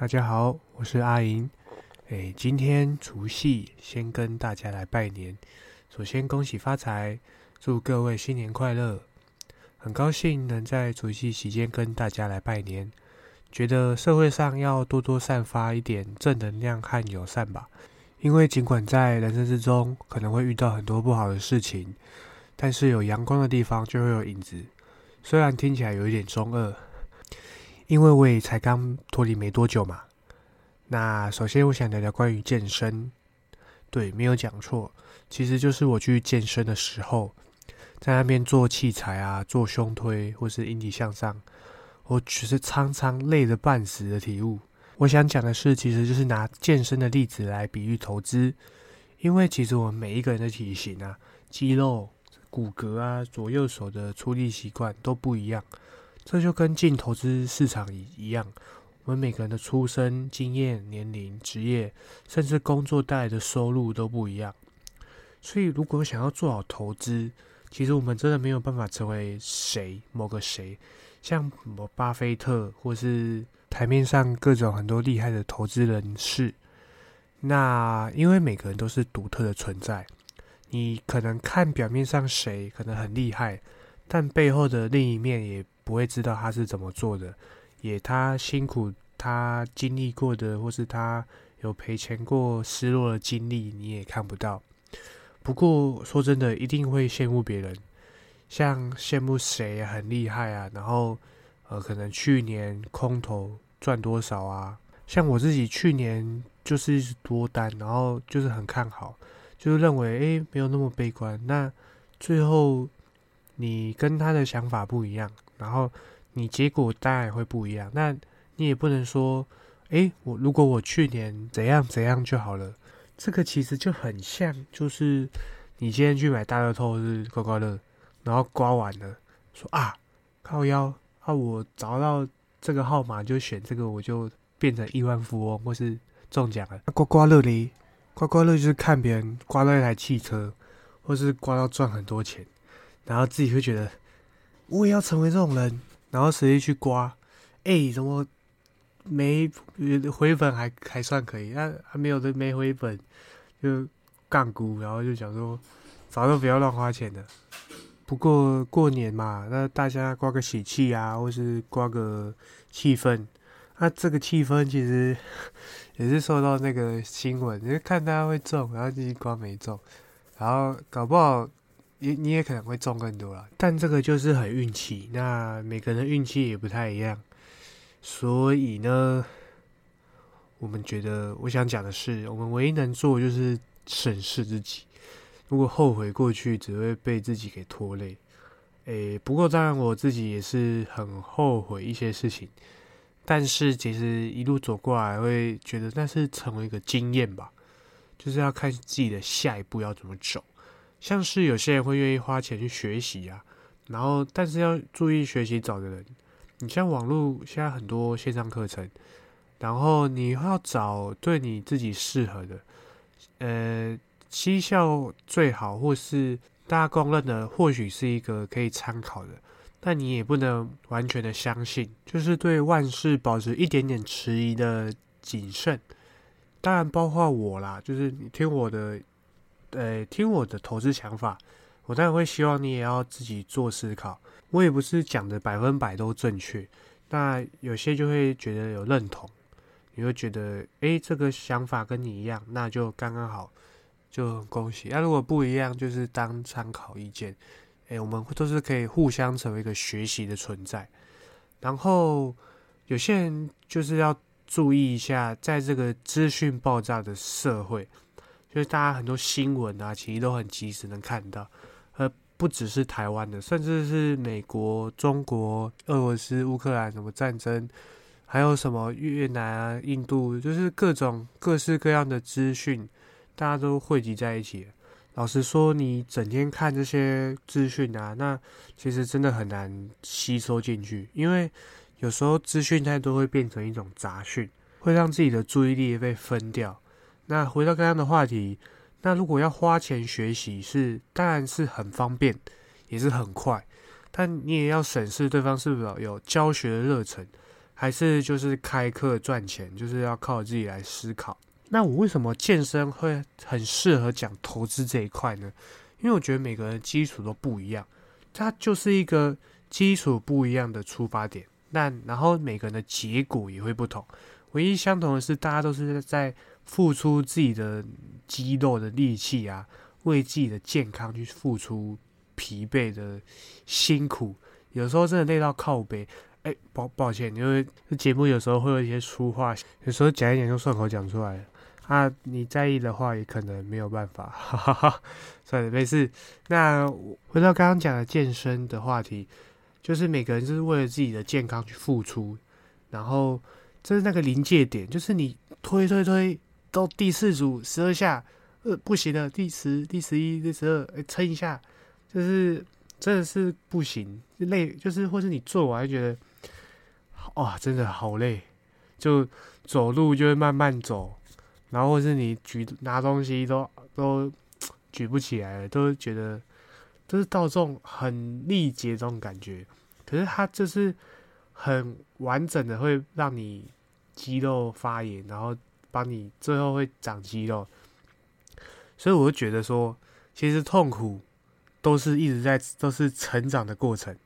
大家好，我是阿莹。哎，今天除夕，先跟大家来拜年。首先恭喜发财，祝各位新年快乐。很高兴能在除夕期间跟大家来拜年。觉得社会上要多多散发一点正能量和友善吧。因为尽管在人生之中可能会遇到很多不好的事情，但是有阳光的地方就会有影子。虽然听起来有一点中二，因为我也才刚脱离没多久嘛。那首先我想聊聊关于健身，对，没有讲错，其实就是我去健身的时候，在那边做器材啊，做胸推或是引体向上，我只是常常累得半死的体悟。我想讲的是，其实就是拿健身的例子来比喻投资，因为其实我们每一个人的体型啊、肌肉、骨骼啊、左右手的出力习惯都不一样，这就跟进投资市场一一样，我们每个人的出生经验、年龄、职业，甚至工作带来的收入都不一样，所以如果想要做好投资，其实我们真的没有办法成为谁某个谁，像某巴菲特或是。台面上各种很多厉害的投资人士，那因为每个人都是独特的存在，你可能看表面上谁可能很厉害，但背后的另一面也不会知道他是怎么做的，也他辛苦他经历过的，或是他有赔钱过失落的经历，你也看不到。不过说真的，一定会羡慕别人，像羡慕谁很厉害啊，然后。呃，可能去年空头赚多少啊？像我自己去年就是多单，然后就是很看好，就是认为诶没有那么悲观。那最后你跟他的想法不一样，然后你结果当然会不一样。那你也不能说诶，我如果我去年怎样怎样就好了。这个其实就很像，就是你今天去买大乐透是刮刮乐，然后刮完了说啊靠腰。啊，我找到这个号码就选这个，我就变成亿万富翁或是中奖了。刮刮乐哩，刮刮乐就是看别人刮到一台汽车，或是刮到赚很多钱，然后自己会觉得我也要成为这种人，然后实际去刮，哎，怎么没回本还还算可以？那还没有的没回本就杠股，然后就想说早就不要乱花钱了。不过过年嘛，那大家刮个喜气啊，或是刮个气氛。那这个气氛其实 也是受到那个新闻，就看大家会中，然后自己刮没中，然后搞不好你你也可能会中更多了。但这个就是很运气，那每个人运气也不太一样。所以呢，我们觉得我想讲的是，我们唯一能做就是审视自己。如果后悔过去，只会被自己给拖累。诶，不过当然我自己也是很后悔一些事情，但是其实一路走过来，会觉得那是成为一个经验吧。就是要看自己的下一步要怎么走。像是有些人会愿意花钱去学习啊，然后但是要注意学习找的人。你像网络现在很多线上课程，然后你要找对你自己适合的，呃。绩效最好，或是大家公认的，或许是一个可以参考的，但你也不能完全的相信，就是对万事保持一点点迟疑的谨慎。当然，包括我啦，就是你听我的，呃，听我的投资想法，我当然会希望你也要自己做思考。我也不是讲的百分百都正确，那有些就会觉得有认同，你会觉得，诶，这个想法跟你一样，那就刚刚好。就很恭喜。那如果不一样，就是当参考意见。哎，我们都是可以互相成为一个学习的存在。然后有些人就是要注意一下，在这个资讯爆炸的社会，就是大家很多新闻啊，其实都很及时能看到。而不只是台湾的，甚至是美国、中国、俄罗斯、乌克兰什么战争，还有什么越南啊、印度，就是各种各式各样的资讯。大家都汇集在一起。老实说，你整天看这些资讯啊，那其实真的很难吸收进去，因为有时候资讯太多会变成一种杂讯，会让自己的注意力被分掉。那回到刚刚的话题，那如果要花钱学习，是当然是很方便，也是很快，但你也要审视对方是否有教学的热忱，还是就是开课赚钱，就是要靠自己来思考。那我为什么健身会很适合讲投资这一块呢？因为我觉得每个人基础都不一样，它就是一个基础不一样的出发点。那然后每个人的结果也会不同，唯一相同的是，大家都是在付出自己的肌肉的力气啊，为自己的健康去付出疲惫的辛苦。有时候真的累到靠背，哎，抱抱歉，因为节目有时候会有一些粗话，有时候讲一讲就顺口讲出来了。啊，你在意的话，也可能没有办法，哈哈哈。算了，没事。那回到刚刚讲的健身的话题，就是每个人就是为了自己的健康去付出，然后这是那个临界点，就是你推推推到第四组十二下，呃，不行了，第十、第十一、第十二，哎，撑一下，就是真的是不行，累，就是或是你做完觉得，哇，真的好累，就走路就会慢慢走。然后或是你举拿东西都都举不起来了，都觉得都是到这种很力竭这种感觉。可是它就是很完整的，会让你肌肉发炎，然后帮你最后会长肌肉。所以我就觉得说，其实痛苦都是一直在都是成长的过程。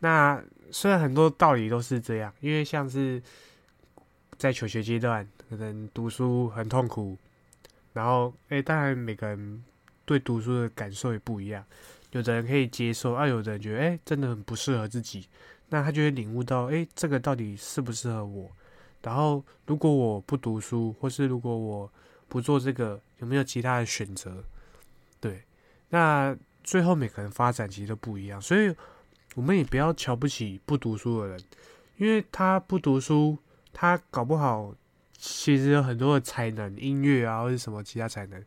那虽然很多道理都是这样，因为像是。在求学阶段，可能读书很痛苦，然后，哎，当然每个人对读书的感受也不一样，有的人可以接受，啊，有的人觉得，哎，真的很不适合自己，那他就会领悟到，哎，这个到底适不适合我？然后，如果我不读书，或是如果我不做这个，有没有其他的选择？对，那最后每个人发展其实都不一样，所以我们也不要瞧不起不读书的人，因为他不读书。他搞不好其实有很多的才能，音乐啊，或者什么其他才能。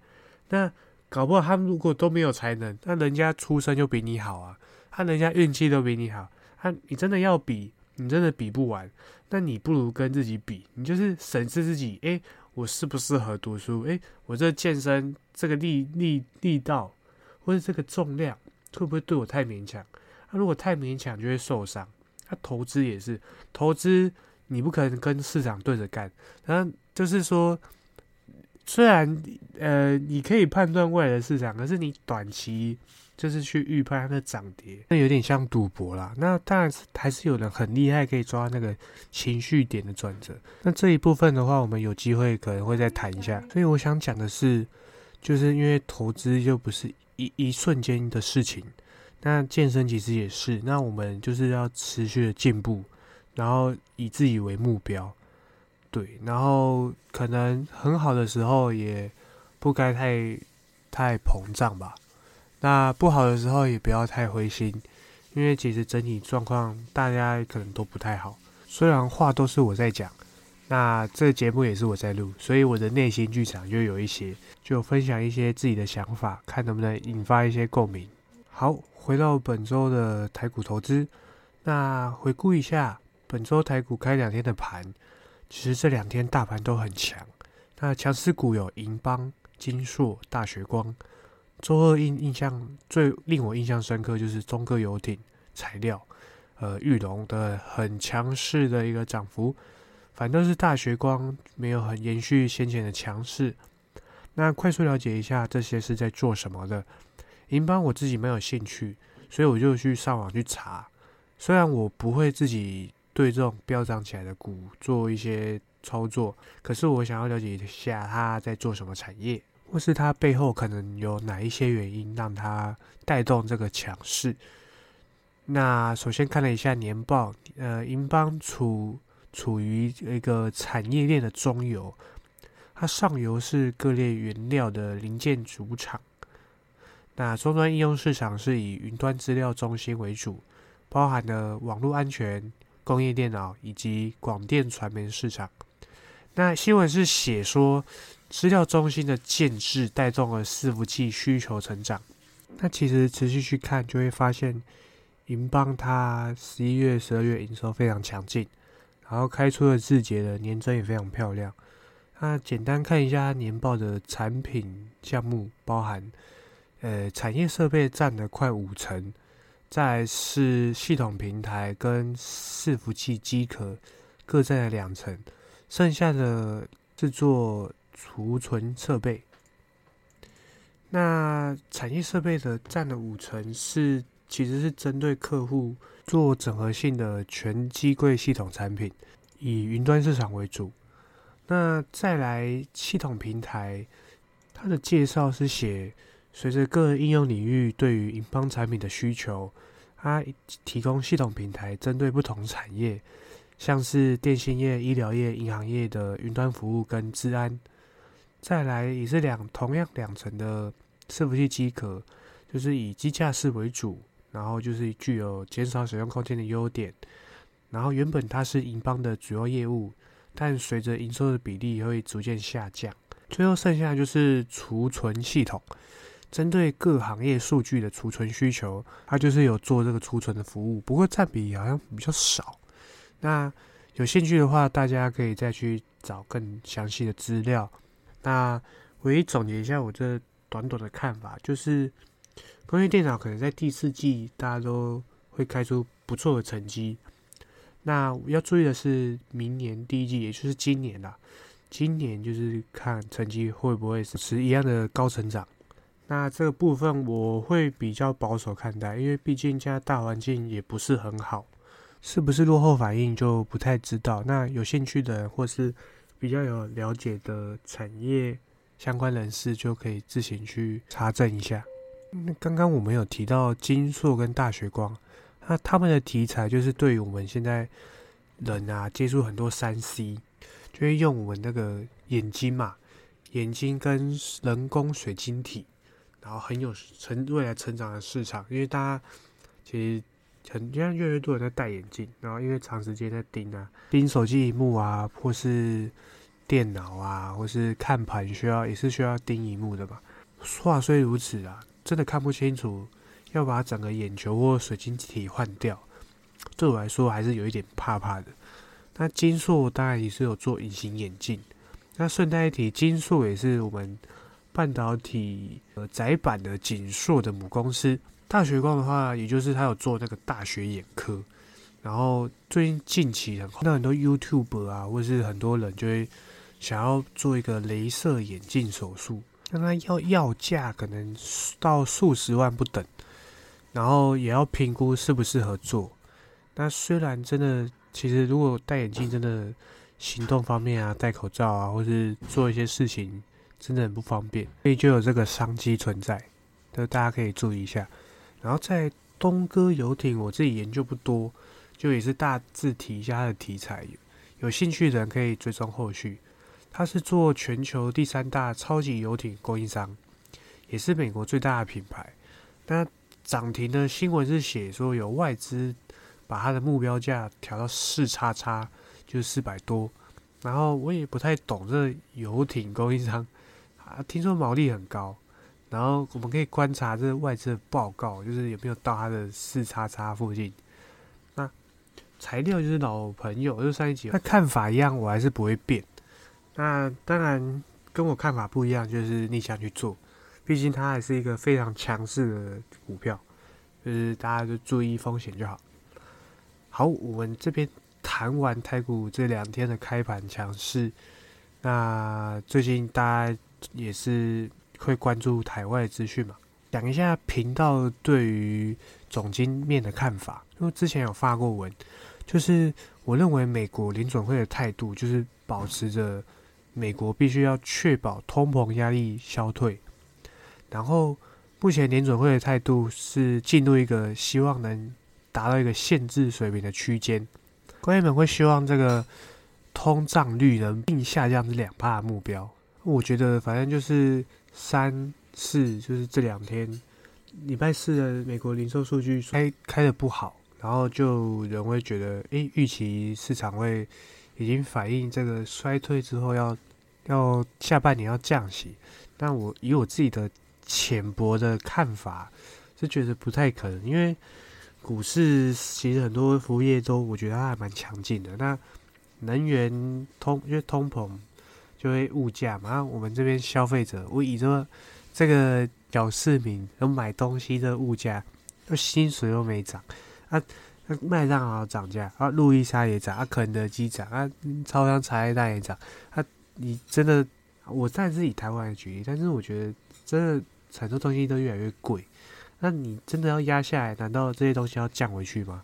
那搞不好他们如果都没有才能，那人家出生就比你好啊，他人家运气都比你好。他你真的要比，你真的比不完。那你不如跟自己比，你就是审视自己，诶，我适不适合读书？诶，我这健身这个力力力道，或者这个重量，会不会对我太勉强？那如果太勉强，就会受伤。他投资也是投资。你不可能跟市场对着干，然后就是说，虽然呃，你可以判断未来的市场，可是你短期就是去预判它的涨跌，那有点像赌博啦。那当然是还是有人很厉害，可以抓那个情绪点的转折。那这一部分的话，我们有机会可能会再谈一下。所以我想讲的是，就是因为投资又不是一一瞬间的事情，那健身其实也是，那我们就是要持续的进步。然后以自己为目标，对，然后可能很好的时候也不该太太膨胀吧。那不好的时候也不要太灰心，因为其实整体状况大家可能都不太好。虽然话都是我在讲，那这节目也是我在录，所以我的内心剧场就有一些，就分享一些自己的想法，看能不能引发一些共鸣。好，回到本周的台股投资，那回顾一下。本周台股开两天的盘，其实这两天大盘都很强。那强势股有银邦、金硕、大学光。周二印印象最令我印象深刻就是中科游艇材料，呃，玉龙的很强势的一个涨幅。反倒是大学光没有很延续先前的强势。那快速了解一下这些是在做什么的。银邦我自己没有兴趣，所以我就去上网去查。虽然我不会自己。对这种飙涨起来的股做一些操作，可是我想要了解一下它在做什么产业，或是它背后可能有哪一些原因让它带动这个强势。那首先看了一下年报，呃，银邦处处于一个产业链的中游，它上游是各类原料的零件主厂，那终端应用市场是以云端资料中心为主，包含了网络安全。工业电脑以及广电传媒市场。那新闻是写说，资料中心的建制带动了伺服器需求成长。那其实持续去看，就会发现，银邦它十一月、十二月营收非常强劲，然后开出的字节的年增也非常漂亮。那简单看一下年报的产品项目，包含呃产业设备占了快五成。再是系统平台跟伺服器机壳各占了两成，剩下的是做储存设备。那产业设备的占了五成，是其实是针对客户做整合性的全机柜系统产品，以云端市场为主。那再来系统平台，它的介绍是写，随着各应用领域对于银邦产品的需求，它提供系统平台，针对不同产业，像是电信业、医疗业、银行业的云端服务跟治安。再来也是两同样两层的伺服器机壳，就是以机架式为主，然后就是具有减少使用空间的优点。然后原本它是银邦的主要业务。但随着营收的比例会逐渐下降，最后剩下就是储存系统，针对各行业数据的储存需求，它就是有做这个储存的服务，不过占比好像比较少。那有兴趣的话，大家可以再去找更详细的资料。那唯一总结一下我这短短的看法，就是工业电脑可能在第四季大家都会开出不错的成绩。那要注意的是，明年第一季，也就是今年啦，今年就是看成绩会不会是一样的高成长。那这个部分我会比较保守看待，因为毕竟现在大环境也不是很好，是不是落后反应就不太知道。那有兴趣的或是比较有了解的产业相关人士，就可以自行去查证一下。那刚刚我们有提到金硕跟大学光。那他们的题材就是对于我们现在人啊接触很多三 C，就会用我们那个眼睛嘛，眼睛跟人工水晶体，然后很有成未来成长的市场。因为大家其实很现在越来越多人在戴眼镜，然后因为长时间在盯啊盯手机荧幕啊，或是电脑啊，或是看盘需要也是需要盯荧幕的嘛。话虽如此啊，真的看不清楚。要把整个眼球或水晶体换掉，对我来说还是有一点怕怕的。那金硕当然也是有做隐形眼镜。那顺带一提，金硕也是我们半导体呃窄板的景硕的母公司。大学光的话，也就是他有做那个大学眼科。然后最近近期很那很多 YouTube 啊，或是很多人就会想要做一个镭射眼镜手术，那他要要价可能到数十万不等。然后也要评估适不适合做。那虽然真的，其实如果戴眼镜，真的行动方面啊，戴口罩啊，或是做一些事情，真的很不方便，所以就有这个商机存在，就大家可以注意一下。然后在东哥游艇，我自己研究不多，就也是大致提一下它的题材，有兴趣的人可以追踪后续。它是做全球第三大超级游艇供应商，也是美国最大的品牌。那涨停的新闻是写说有外资把它的目标价调到四叉叉，就是四百多。然后我也不太懂这游艇供应商啊，听说毛利很高。然后我们可以观察这外资的报告，就是有没有到它的四叉叉附近。那材料就是老朋友，就上一集那看法一样，我还是不会变。那当然跟我看法不一样，就是逆向去做。毕竟它还是一个非常强势的股票，就是大家就注意风险就好。好，我们这边谈完台股这两天的开盘强势，那最近大家也是会关注台外资讯嘛？讲一下频道对于总经面的看法，因为之前有发过文，就是我认为美国联准会的态度就是保持着美国必须要确保通膨压力消退。然后，目前联准会的态度是进入一个希望能达到一个限制水平的区间。官员们会希望这个通胀率能并下降至两帕的目标。我觉得反正就是三四，就是这两天礼拜四的美国零售数据开开的不好，然后就人会觉得，诶，预期市场会已经反映这个衰退之后要要下半年要降息。但我以我自己的浅薄的看法是觉得不太可能，因为股市其实很多服务业都我觉得它还蛮强劲的。那能源通因为通膨就会物价嘛，我们这边消费者，我以这个这个小市民，有买东西的物价，又薪水又没涨，啊，那麦当劳涨价，啊，路易莎也涨，啊，肯德基涨，啊，超商茶叶蛋也涨，啊，你真的，我暂时以台湾来举例，但是我觉得真的很多东西都越来越贵，那你真的要压下来，难道这些东西要降回去吗？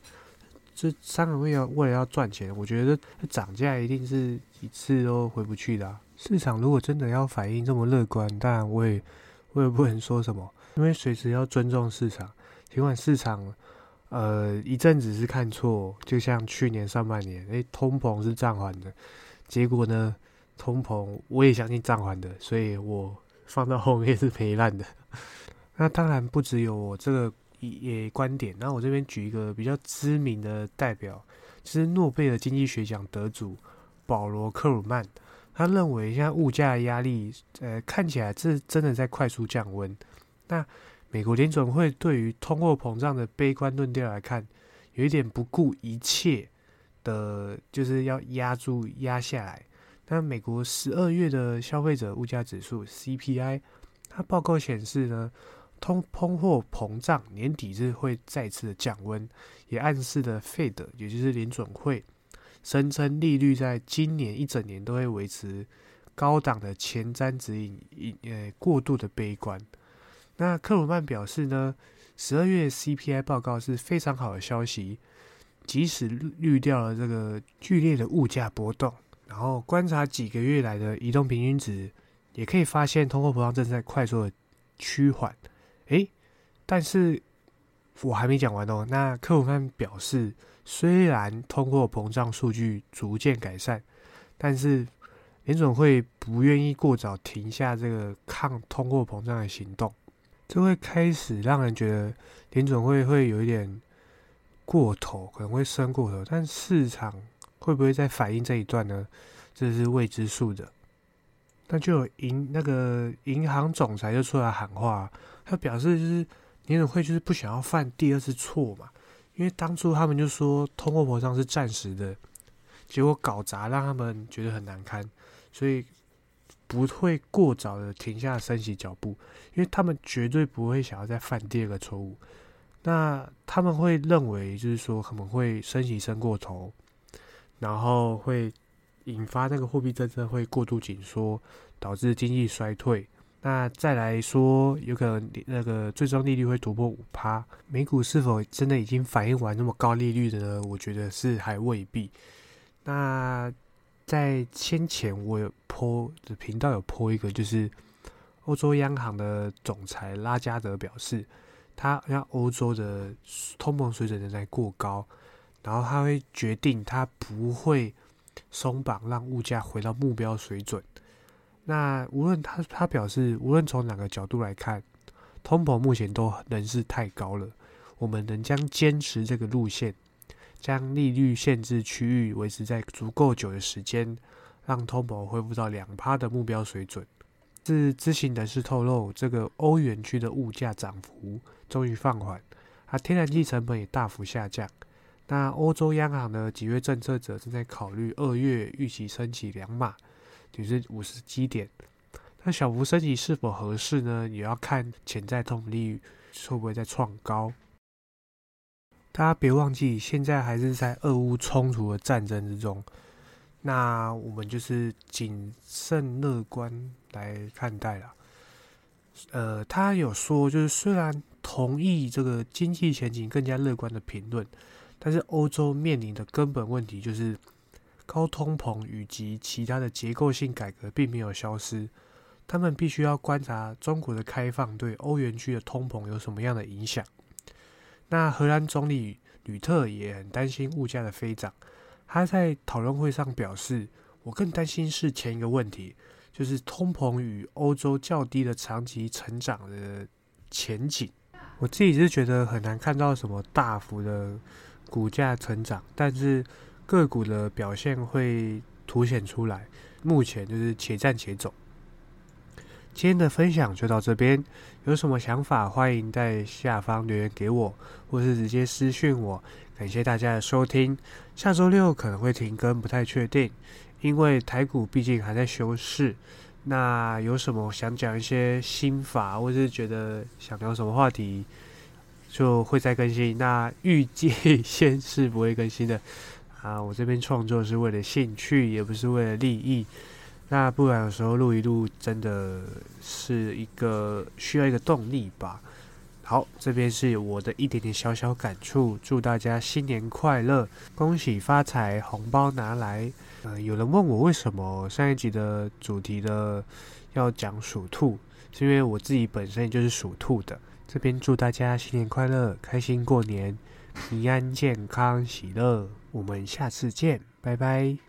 这商人为了为了要赚钱，我觉得涨价一定是一次都回不去的。市场如果真的要反应这么乐观，当然我也我也不能说什么，因为随时要尊重市场，尽管市场。呃，一阵子是看错，就像去年上半年，诶，通膨是暂缓的，结果呢，通膨我也相信暂缓的，所以我放到后面是赔烂的。那当然不只有我这个也观点，那我这边举一个比较知名的代表，就是诺贝尔经济学奖得主保罗克鲁曼，他认为现在物价压力，呃，看起来这真的在快速降温。那美国联准会对于通货膨胀的悲观论调来看，有一点不顾一切的，就是要压住压下来。那美国十二月的消费者物价指数 CPI，它报告显示呢，通通货膨胀年底是会再次的降温，也暗示的 Fed，也就是联准会，声称利率在今年一整年都会维持高档的前瞻指引，呃，过度的悲观。那克鲁曼表示呢，十二月 CPI 报告是非常好的消息，即使滤掉了这个剧烈的物价波动，然后观察几个月来的移动平均值，也可以发现通货膨胀正在快速的趋缓。诶，但是我还没讲完哦。那克鲁曼表示，虽然通货膨胀数据逐渐改善，但是联总会不愿意过早停下这个抗通货膨胀的行动。这会开始让人觉得联总会会有一点过头，可能会升过头，但市场会不会在反映这一段呢？这是未知数的。那就有银那个银行总裁就出来喊话，他表示就是联准会就是不想要犯第二次错嘛，因为当初他们就说通货膨胀是暂时的，结果搞砸让他们觉得很难堪，所以。不会过早的停下升息脚步，因为他们绝对不会想要再犯第二个错误。那他们会认为，就是说可能会升息升过头，然后会引发那个货币政策会过度紧缩，导致经济衰退。那再来说，有可能那个最终利率会突破五趴，美股是否真的已经反映完那么高利率的呢？我觉得是还未必。那。在先前，我有播的频道有播一个，就是欧洲央行的总裁拉加德表示，他让欧洲的通膨水准仍在过高，然后他会决定他不会松绑，让物价回到目标水准。那无论他他表示，无论从哪个角度来看，通膨目前都仍是太高了，我们仍将坚持这个路线。将利率限制区域维持在足够久的时间，让通膨恢复到两趴的目标水准。自知情人士透露，这个欧元区的物价涨幅终于放缓，而天然气成本也大幅下降。那欧洲央行的几位政策者正在考虑二月预期升起两码，就是五十基点。那小幅升级是否合适呢？也要看潜在通膨率会不会再创高。大家别忘记，现在还是在俄乌冲突的战争之中。那我们就是谨慎乐观来看待了。呃，他有说，就是虽然同意这个经济前景更加乐观的评论，但是欧洲面临的根本问题就是高通膨以及其他的结构性改革并没有消失。他们必须要观察中国的开放对欧元区的通膨有什么样的影响。那荷兰总理吕特也很担心物价的飞涨，他在讨论会上表示：“我更担心是前一个问题，就是通膨与欧洲较低的长期成长的前景。”我自己是觉得很难看到什么大幅的股价成长，但是个股的表现会凸显出来。目前就是且战且走。今天的分享就到这边，有什么想法欢迎在下方留言给我，或是直接私讯我。感谢大家的收听，下周六可能会停更，不太确定，因为台股毕竟还在休市。那有什么想讲一些心法，或是觉得想聊什么话题，就会再更新。那预计 先是不会更新的啊，我这边创作是为了兴趣，也不是为了利益。那不然有时候录一录，真的是一个需要一个动力吧。好，这边是我的一点点小小感触，祝大家新年快乐，恭喜发财，红包拿来。呃，有人问我为什么上一集的主题的要讲属兔，是因为我自己本身就是属兔的。这边祝大家新年快乐，开心过年，平安健康喜乐。我们下次见，拜拜。